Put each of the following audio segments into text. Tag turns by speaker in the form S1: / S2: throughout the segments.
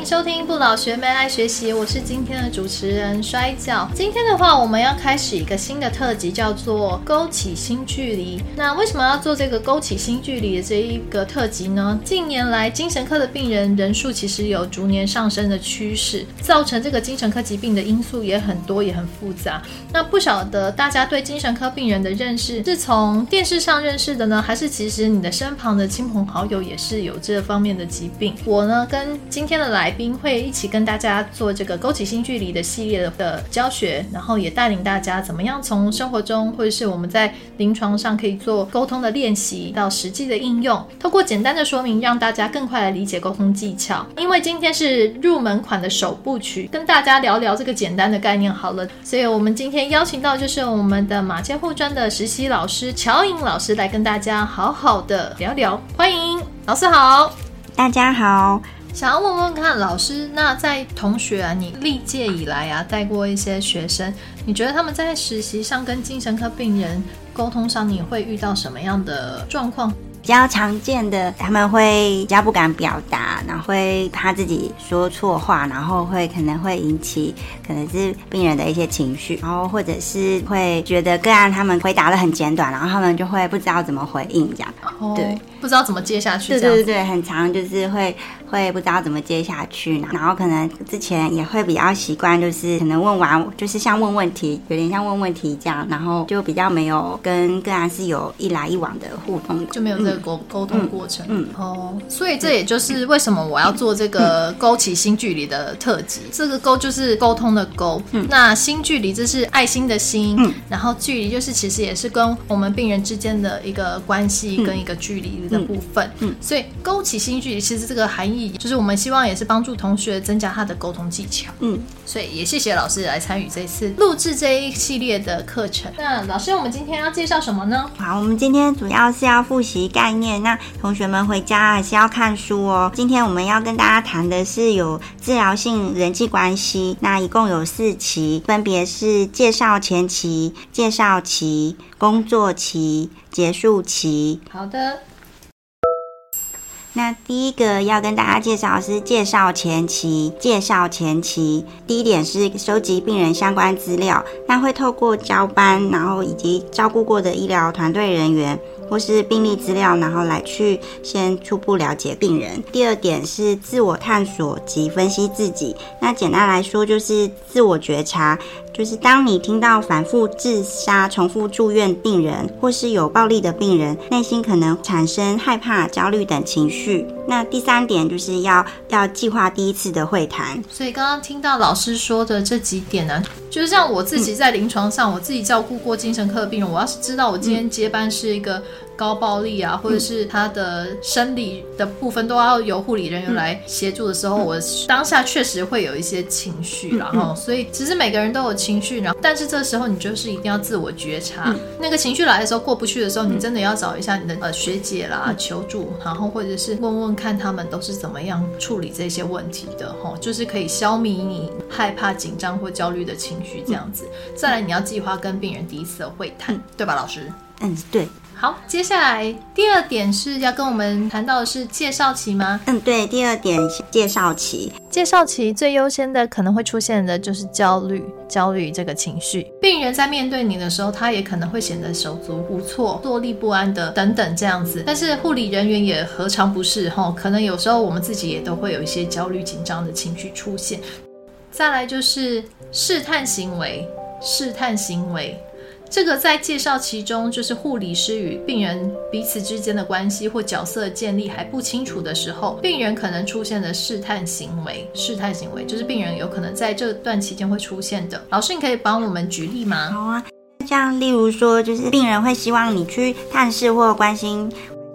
S1: 迎收听不老学妹爱学习，我是今天的主持人摔跤。今天的话，我们要开始一个新的特辑，叫做勾起新距离。那为什么要做这个勾起新距离的这一个特辑呢？近年来，精神科的病人人数其实有逐年上升的趋势，造成这个精神科疾病的因素也很多，也很复杂。那不晓得大家对精神科病人的认识是从电视上认识的呢，还是其实你的身旁的亲朋好友也是有这方面的疾病？我呢，跟今天的来宾会一起跟大家做这个勾起新距离的系列的教学，然后也带领大家怎么样从生活中或者是我们在临床上可以做沟通的练习到实际的应用，透过简单的说明，让大家更快的理解沟通技巧。因为今天是入门款的首部曲，跟大家聊聊这个简单的概念好了。所以我们今天邀请到就是我们的马街护专的实习老师乔颖老师来跟大家好好的聊聊，欢迎老师好。
S2: 大家好，
S1: 想要问问看老师，那在同学啊，你历届以来啊带过一些学生，你觉得他们在实习上跟精神科病人沟通上，你会遇到什么样的状况？
S2: 比较常见的，他们会比较不敢表达，然后会怕自己说错话，然后会可能会引起可能是病人的一些情绪，然后或者是会觉得个案他们回答的很简短，然后他们就会不知道怎么回应这样，对，
S1: 不知道怎么接下去，
S2: 对对对，很长就是会会不知道怎么接下去，然后可能之前也会比较习惯，就是可能问完就是像问问题，有点像问问题这样，然后就比较没有跟个案是有一来一往的互动，
S1: 就没有这个。沟沟通过程，嗯哦，所以这也就是为什么我要做这个勾起新距离的特辑。这个勾就是沟通的勾，那新距离这是爱心的心，然后距离就是其实也是跟我们病人之间的一个关系跟一个距离的部分。嗯，所以勾起新距离，其实这个含义就是我们希望也是帮助同学增加他的沟通技巧。嗯，所以也谢谢老师来参与这次录制这一系列的课程。那老师，我们今天要介绍什么呢？
S2: 好，我们今天主要是要复习。概念，那同学们回家还是要看书哦。今天我们要跟大家谈的是有治疗性人际关系，那一共有四期，分别是介绍前期、介绍期、工作期、结束期。
S1: 好的。
S2: 那第一个要跟大家介绍是介绍前期，介绍前期。第一点是收集病人相关资料，那会透过交班，然后以及照顾过的医疗团队人员。或是病例资料，然后来去先初步了解病人。第二点是自我探索及分析自己。那简单来说就是自我觉察，就是当你听到反复自杀、重复住院病人，或是有暴力的病人，内心可能产生害怕、焦虑等情绪。那第三点就是要要计划第一次的会谈。
S1: 所以刚刚听到老师说的这几点呢，就是像我自己在临床上，我自己照顾过精神科的病人，我要是知道我今天接班是一个。高暴力啊，或者是他的生理的部分都要由护理人员来协助的时候，我当下确实会有一些情绪，然后所以其实每个人都有情绪，然后但是这时候你就是一定要自我觉察，那个情绪来的时候过不去的时候，你真的要找一下你的呃学姐啦求助，然后或者是问问看他们都是怎么样处理这些问题的哈，就是可以消弭你害怕、紧张或焦虑的情绪这样子。再来你要计划跟病人第一次的会谈，对吧，老师？
S2: 嗯，对。
S1: 好，接下来第二点是要跟我们谈到的是介绍期吗？
S2: 嗯，对，第二点介绍期。
S1: 介绍期最优先的可能会出现的就是焦虑，焦虑这个情绪。病人在面对你的时候，他也可能会显得手足无措、坐立不安的等等这样子。但是护理人员也何尝不是哈？可能有时候我们自己也都会有一些焦虑、紧张的情绪出现。再来就是试探行为，试探行为。这个在介绍其中，就是护理师与病人彼此之间的关系或角色建立还不清楚的时候，病人可能出现的试探行为。试探行为就是病人有可能在这段期间会出现的。老师，你可以帮我们举例吗？
S2: 好啊，像例如说，就是病人会希望你去探视或关心。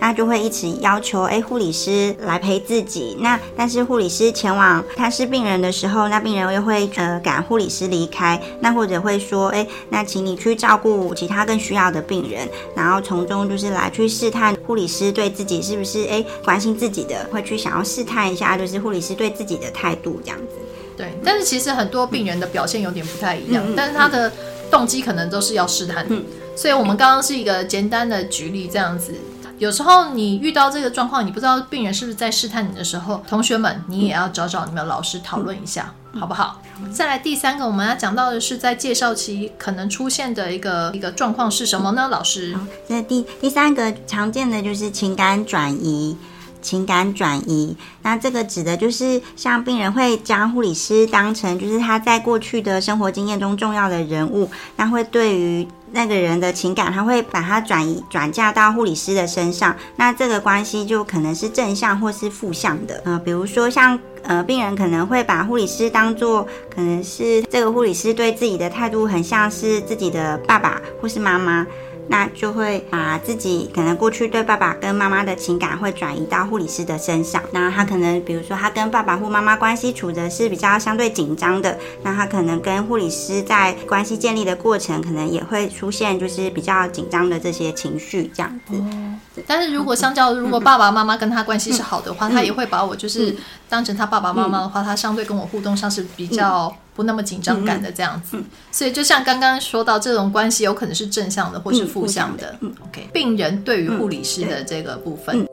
S2: 他就会一直要求，哎，护理师来陪自己。那但是护理师前往探视病人的时候，那病人又会呃赶护理师离开。那或者会说，哎，那请你去照顾其他更需要的病人，然后从中就是来去试探护理师对自己是不是哎关心自己的，会去想要试探一下，就是护理师对自己的态度这样子。
S1: 对，但是其实很多病人的表现有点不太一样，但是他的动机可能都是要试探。嗯，所以我们刚刚是一个简单的举例这样子。有时候你遇到这个状况，你不知道病人是不是在试探你的时候，同学们你也要找找你们老师讨论一下，好不好？再来第三个，我们要讲到的是在介绍期可能出现的一个一个状况是什么呢？老师，
S2: 那第第三个常见的就是情感转移。情感转移，那这个指的就是像病人会将护理师当成就是他在过去的生活经验中重要的人物，那会对于那个人的情感，他会把它转移转嫁到护理师的身上，那这个关系就可能是正向或是负向的。呃，比如说像呃病人可能会把护理师当做可能是这个护理师对自己的态度很像是自己的爸爸或是妈妈。那就会把自己可能过去对爸爸跟妈妈的情感会转移到护理师的身上。那他可能，比如说他跟爸爸或妈妈关系处的是比较相对紧张的，那他可能跟护理师在关系建立的过程，可能也会出现就是比较紧张的这些情绪这样子。
S1: 但是如果相较，如果爸爸妈妈跟他关系是好的话，他也会把我就是当成他爸爸妈妈的话，他相对跟我互动上是比较。不那么紧张感的这样子，所以就像刚刚说到，这种关系有可能是正向的或是负向的。OK，病人对于护理师的这个部分。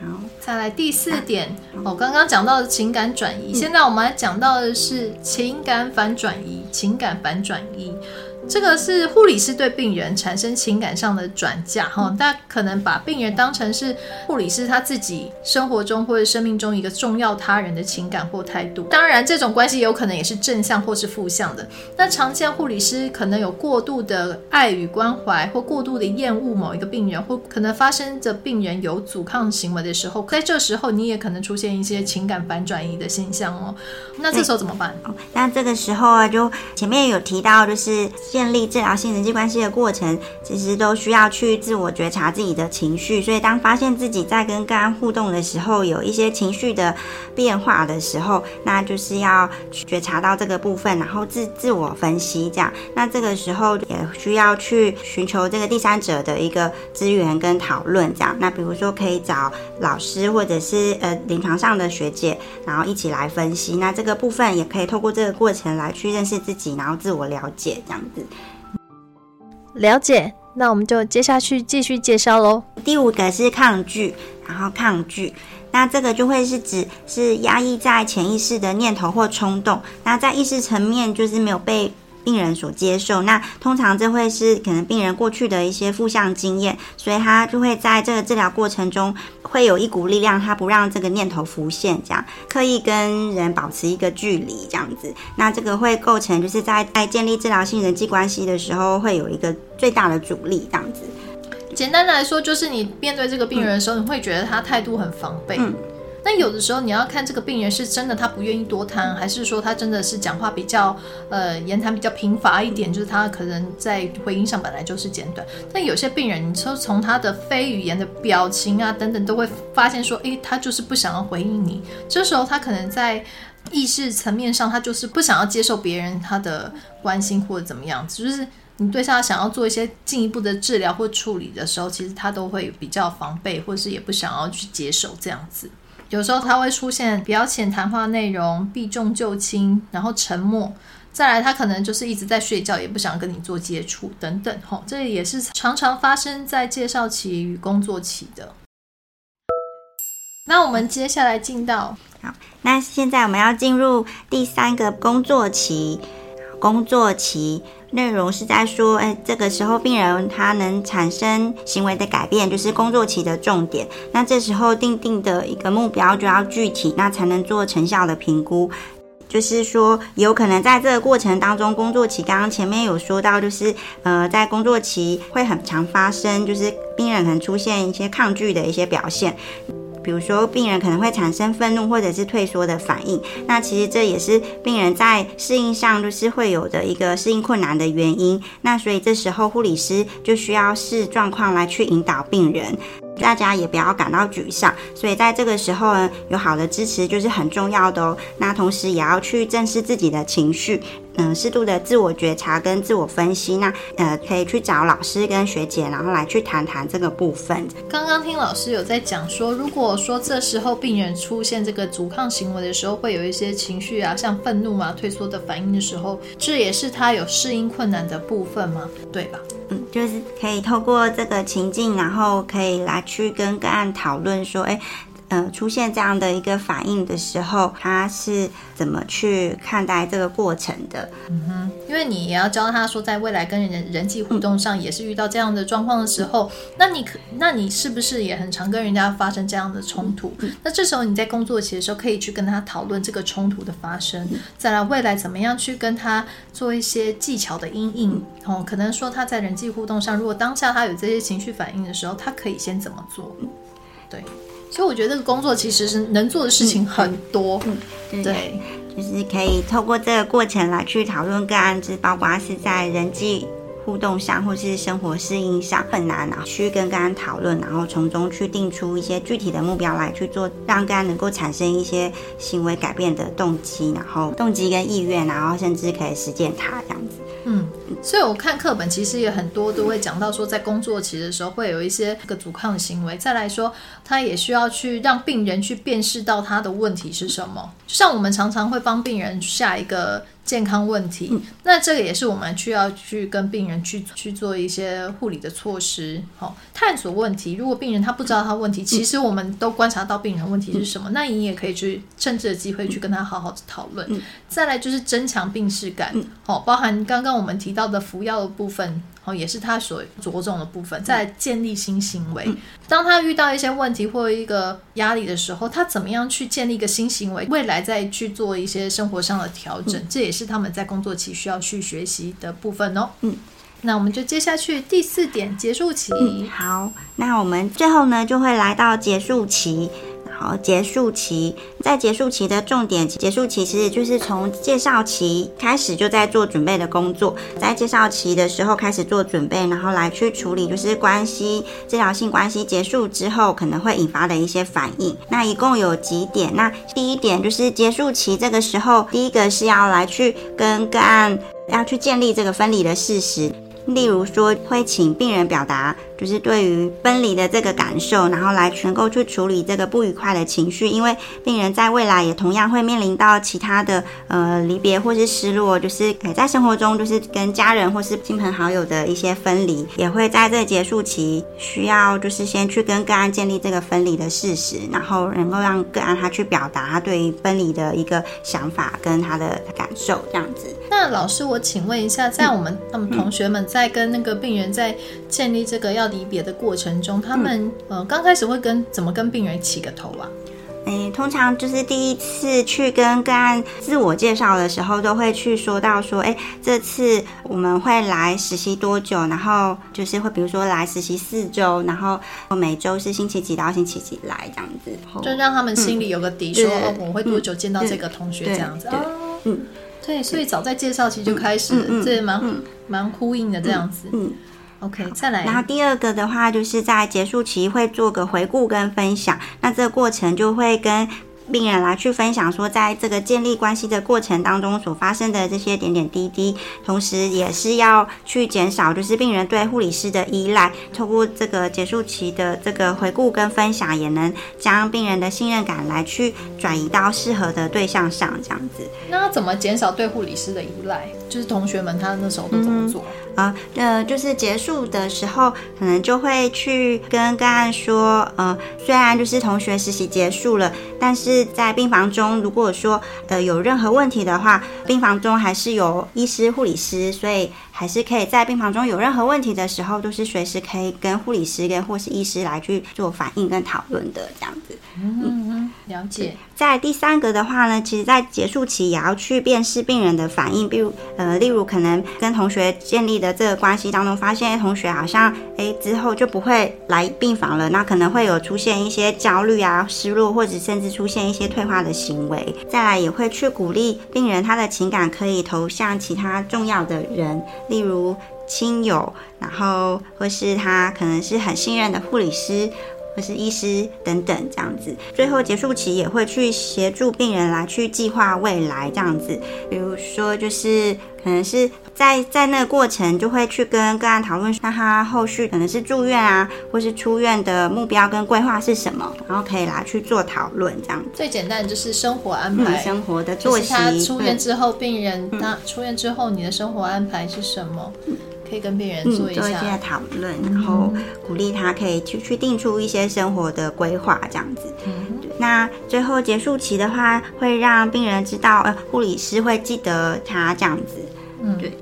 S1: 好，再来第四点，我刚刚讲到的情感转移，现在我们来讲到的是情感反转移，情感反转移。这个是护理师对病人产生情感上的转嫁，哈，大家可能把病人当成是护理师他自己生活中或者生命中一个重要他人的情感或态度。当然，这种关系有可能也是正向或是负向的。那常见护理师可能有过度的爱与关怀，或过度的厌恶某一个病人，或可能发生着病人有阻抗行为的时候，在这时候你也可能出现一些情感反转移的现象哦。那这时候怎么办？
S2: 那这个时候啊，就前面有提到，就是。建立治疗性人际关系的过程，其实都需要去自我觉察自己的情绪。所以，当发现自己在跟个案互动的时候，有一些情绪的变化的时候，那就是要觉察到这个部分，然后自自我分析这样。那这个时候也需要去寻求这个第三者的一个资源跟讨论这样。那比如说可以找老师或者是呃临床上的学姐，然后一起来分析。那这个部分也可以透过这个过程来去认识自己，然后自我了解这样子。
S1: 了解，那我们就接下去继续介绍喽。
S2: 第五个是抗拒，然后抗拒，那这个就会是指是压抑在潜意识的念头或冲动，那在意识层面就是没有被。病人所接受，那通常这会是可能病人过去的一些负向经验，所以他就会在这个治疗过程中会有一股力量，他不让这个念头浮现，这样刻意跟人保持一个距离，这样子，那这个会构成就是在在建立治疗性人际关系的时候会有一个最大的阻力，这样子。
S1: 简单来说，就是你面对这个病人的时候，你会觉得他态度很防备。但有的时候你要看这个病人是真的他不愿意多谈，还是说他真的是讲话比较呃言谈比较贫乏一点，就是他可能在回应上本来就是简短。但有些病人，你说从他的非语言的表情啊等等，都会发现说，诶，他就是不想要回应你。这时候他可能在意识层面上，他就是不想要接受别人他的关心或者怎么样，就是你对他想要做一些进一步的治疗或处理的时候，其实他都会比较防备，或是也不想要去接受这样子。有时候他会出现表浅谈话内容，避重就轻，然后沉默。再来，他可能就是一直在睡觉，也不想跟你做接触等等。吼，这也是常常发生在介绍期与工作期的。那我们接下来进到
S2: 好，那现在我们要进入第三个工作期，工作期。内容是在说，哎，这个时候病人他能产生行为的改变，就是工作期的重点。那这时候定定的一个目标就要具体，那才能做成效的评估。就是说，有可能在这个过程当中，工作期刚刚前面有说到，就是呃，在工作期会很常发生，就是病人可能出现一些抗拒的一些表现。比如说，病人可能会产生愤怒或者是退缩的反应，那其实这也是病人在适应上就是会有的一个适应困难的原因。那所以这时候护理师就需要视状况来去引导病人。大家也不要感到沮丧，所以在这个时候呢，有好的支持就是很重要的哦。那同时也要去正视自己的情绪，嗯，适度的自我觉察跟自我分析。那呃，可以去找老师跟学姐，然后来去谈谈这个部分。
S1: 刚刚听老师有在讲说，如果说这时候病人出现这个阻抗行为的时候，会有一些情绪啊，像愤怒啊、退缩的反应的时候，这也是他有适应困难的部分吗？对吧？
S2: 嗯，就是可以透过这个情境，然后可以来去跟个案讨论说，哎。呃，出现这样的一个反应的时候，他是怎么去看待这个过程的？
S1: 嗯哼，因为你也要教他说，在未来跟人人际互动上，也是遇到这样的状况的时候，那你可，那你是不是也很常跟人家发生这样的冲突？那这时候你在工作期的时候，可以去跟他讨论这个冲突的发生，再来未来怎么样去跟他做一些技巧的阴影。哦，可能说他在人际互动上，如果当下他有这些情绪反应的时候，他可以先怎么做？对。所以我觉得这个工作其实是能做的事情很多，嗯，对，
S2: 就是可以透过这个过程来去讨论个案子，包括是在人际互动上或是生活适应上很难啊，去跟个案讨论，然后从中去定出一些具体的目标来去做，让个案能够产生一些行为改变的动机，然后动机跟意愿，然后甚至可以实践它这样子。
S1: 所以我看课本其实也很多都会讲到说，在工作期的时候会有一些个阻抗的行为。再来说，他也需要去让病人去辨识到他的问题是什么。像我们常常会帮病人下一个。健康问题，那这个也是我们需要去跟病人去去做一些护理的措施，好探索问题。如果病人他不知道他问题，其实我们都观察到病人问题是什么，那你也可以去趁这个机会去跟他好好的讨论。再来就是增强病视感，好，包含刚刚我们提到的服药的部分。哦，也是他所着重的部分，在建立新行为。当他遇到一些问题或一个压力的时候，他怎么样去建立一个新行为？未来再去做一些生活上的调整，这也是他们在工作期需要去学习的部分哦。嗯，那我们就接下去第四点，结束期。
S2: 好，那我们最后呢，就会来到结束期。好，结束期在结束期的重点，结束期其实就是从介绍期开始就在做准备的工作，在介绍期的时候开始做准备，然后来去处理就是关系治疗性关系结束之后可能会引发的一些反应。那一共有几点？那第一点就是结束期这个时候，第一个是要来去跟个案要去建立这个分离的事实，例如说会请病人表达。就是对于分离的这个感受，然后来能够去处理这个不愉快的情绪，因为病人在未来也同样会面临到其他的呃离别或是失落，就是在生活中就是跟家人或是亲朋好友的一些分离，也会在这结束期需要就是先去跟个案建立这个分离的事实，然后能够让个案他去表达他对于分离的一个想法跟他的感受这样子。
S1: 那老师，我请问一下，在我们我们同学们在跟那个病人在建立这个要离别的过程中，他们呃刚开始会跟怎么跟病人起个头啊？
S2: 诶，通常就是第一次去跟个案自我介绍的时候，都会去说到说，哎，这次我们会来实习多久？然后就是会比如说来实习四周，然后每周是星期几到星期几来这样子，
S1: 就让他们心里有个底，说我会多久见到这个同学这样子。嗯，对，所以早在介绍期就开始，这蛮蛮呼应的这样子。嗯。OK，再来。
S2: 然后第二个的话，就是在结束期会做个回顾跟分享。那这个过程就会跟病人来去分享，说在这个建立关系的过程当中所发生的这些点点滴滴，同时也是要去减少就是病人对护理师的依赖。透过这个结束期的这个回顾跟分享，也能将病人的信任感来去转移到适合的对象上，这样子。
S1: 那怎么减少对护理师的依赖？就是同学们他那时候都怎么做？
S2: 啊，呃，就是结束的时候，可能就会去跟个案说，呃，虽然就是同学实习结束了，但是在病房中，如果说呃有任何问题的话，病房中还是有医师、护理师，所以。还是可以在病房中有任何问题的时候，都是随时可以跟护理师跟或是医师来去做反应跟讨论的这样子。
S1: 嗯嗯，了解。
S2: 在第三个的话呢，其实在结束期也要去辨识病人的反应，比如呃，例如可能跟同学建立的这个关系当中，发现同学好像哎之后就不会来病房了，那可能会有出现一些焦虑啊、失落，或者甚至出现一些退化的行为。再来也会去鼓励病人他的情感可以投向其他重要的人。例如亲友，然后或是他可能是很信任的护理师，或是医师等等这样子。最后结束期也会去协助病人来去计划未来这样子。比如说，就是可能是在在那个过程就会去跟个案讨论，那他后续可能是住院啊，或是出院的目标跟规划是什么，然后可以来去做讨论这样。
S1: 最简单的就是生活安排，
S2: 生活的作息。
S1: 他出院之后，病人那出院之后，你的生活安排是什么？可以跟病人
S2: 嗯，
S1: 做一
S2: 做一些
S1: 下。
S2: 讨论，然后鼓励他可以去去定出一些生活的规划，这样子。
S1: 嗯
S2: 那最后结束期的话，会让病人知道，呃，护理师会记得他这样子。
S1: 嗯
S2: 对。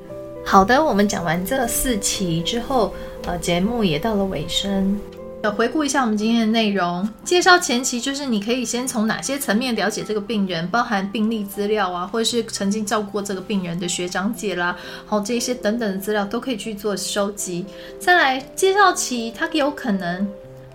S1: 好的，我们讲完这四期之后，呃，节目也到了尾声。回顾一下我们今天的内容，介绍前期就是你可以先从哪些层面了解这个病人，包含病历资料啊，或者是曾经照顾过这个病人的学长姐啦，好这些等等的资料都可以去做收集。再来介绍期，他有可能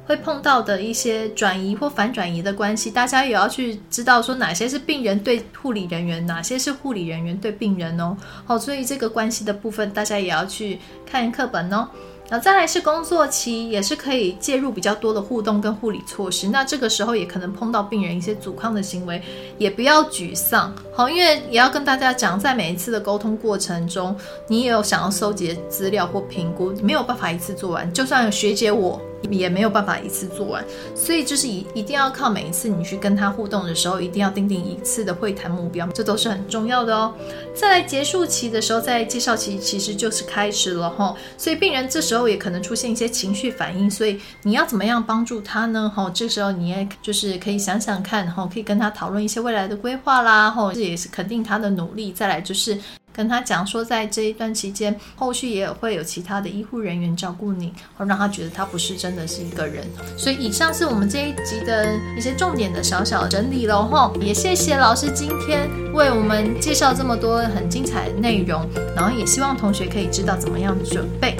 S1: 会碰到的一些转移或反转移的关系，大家也要去知道说哪些是病人对护理人员，哪些是护理人员对病人哦。好，所以这个关系的部分，大家也要去看课本哦。那再来是工作期，也是可以介入比较多的互动跟护理措施。那这个时候也可能碰到病人一些阻抗的行为，也不要沮丧。好，因为也要跟大家讲，在每一次的沟通过程中，你也有想要收集资料或评估，没有办法一次做完。就算学姐我也没有办法一次做完，所以就是一一定要靠每一次你去跟他互动的时候，一定要定定一次的会谈目标，这都是很重要的哦。再来结束期的时候，在介绍期其实就是开始了哈，所以病人这时候也可能出现一些情绪反应，所以你要怎么样帮助他呢？哈，这时候你也就是可以想想看，哈，可以跟他讨论一些未来的规划啦，哈，这也是肯定他的努力。再来就是。跟他讲说，在这一段期间，后续也有会有其他的医护人员照顾你，哦，让他觉得他不是真的是一个人。所以以上是我们这一集的一些重点的小小整理喽，吼，也谢谢老师今天为我们介绍这么多很精彩的内容，然后也希望同学可以知道怎么样准备。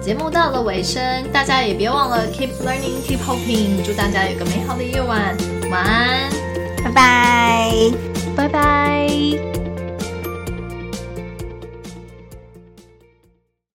S1: 节目到了尾声，大家也别忘了 keep learning, keep hoping，祝大家有个美好的夜晚，晚安，
S2: 拜拜。
S1: 拜拜。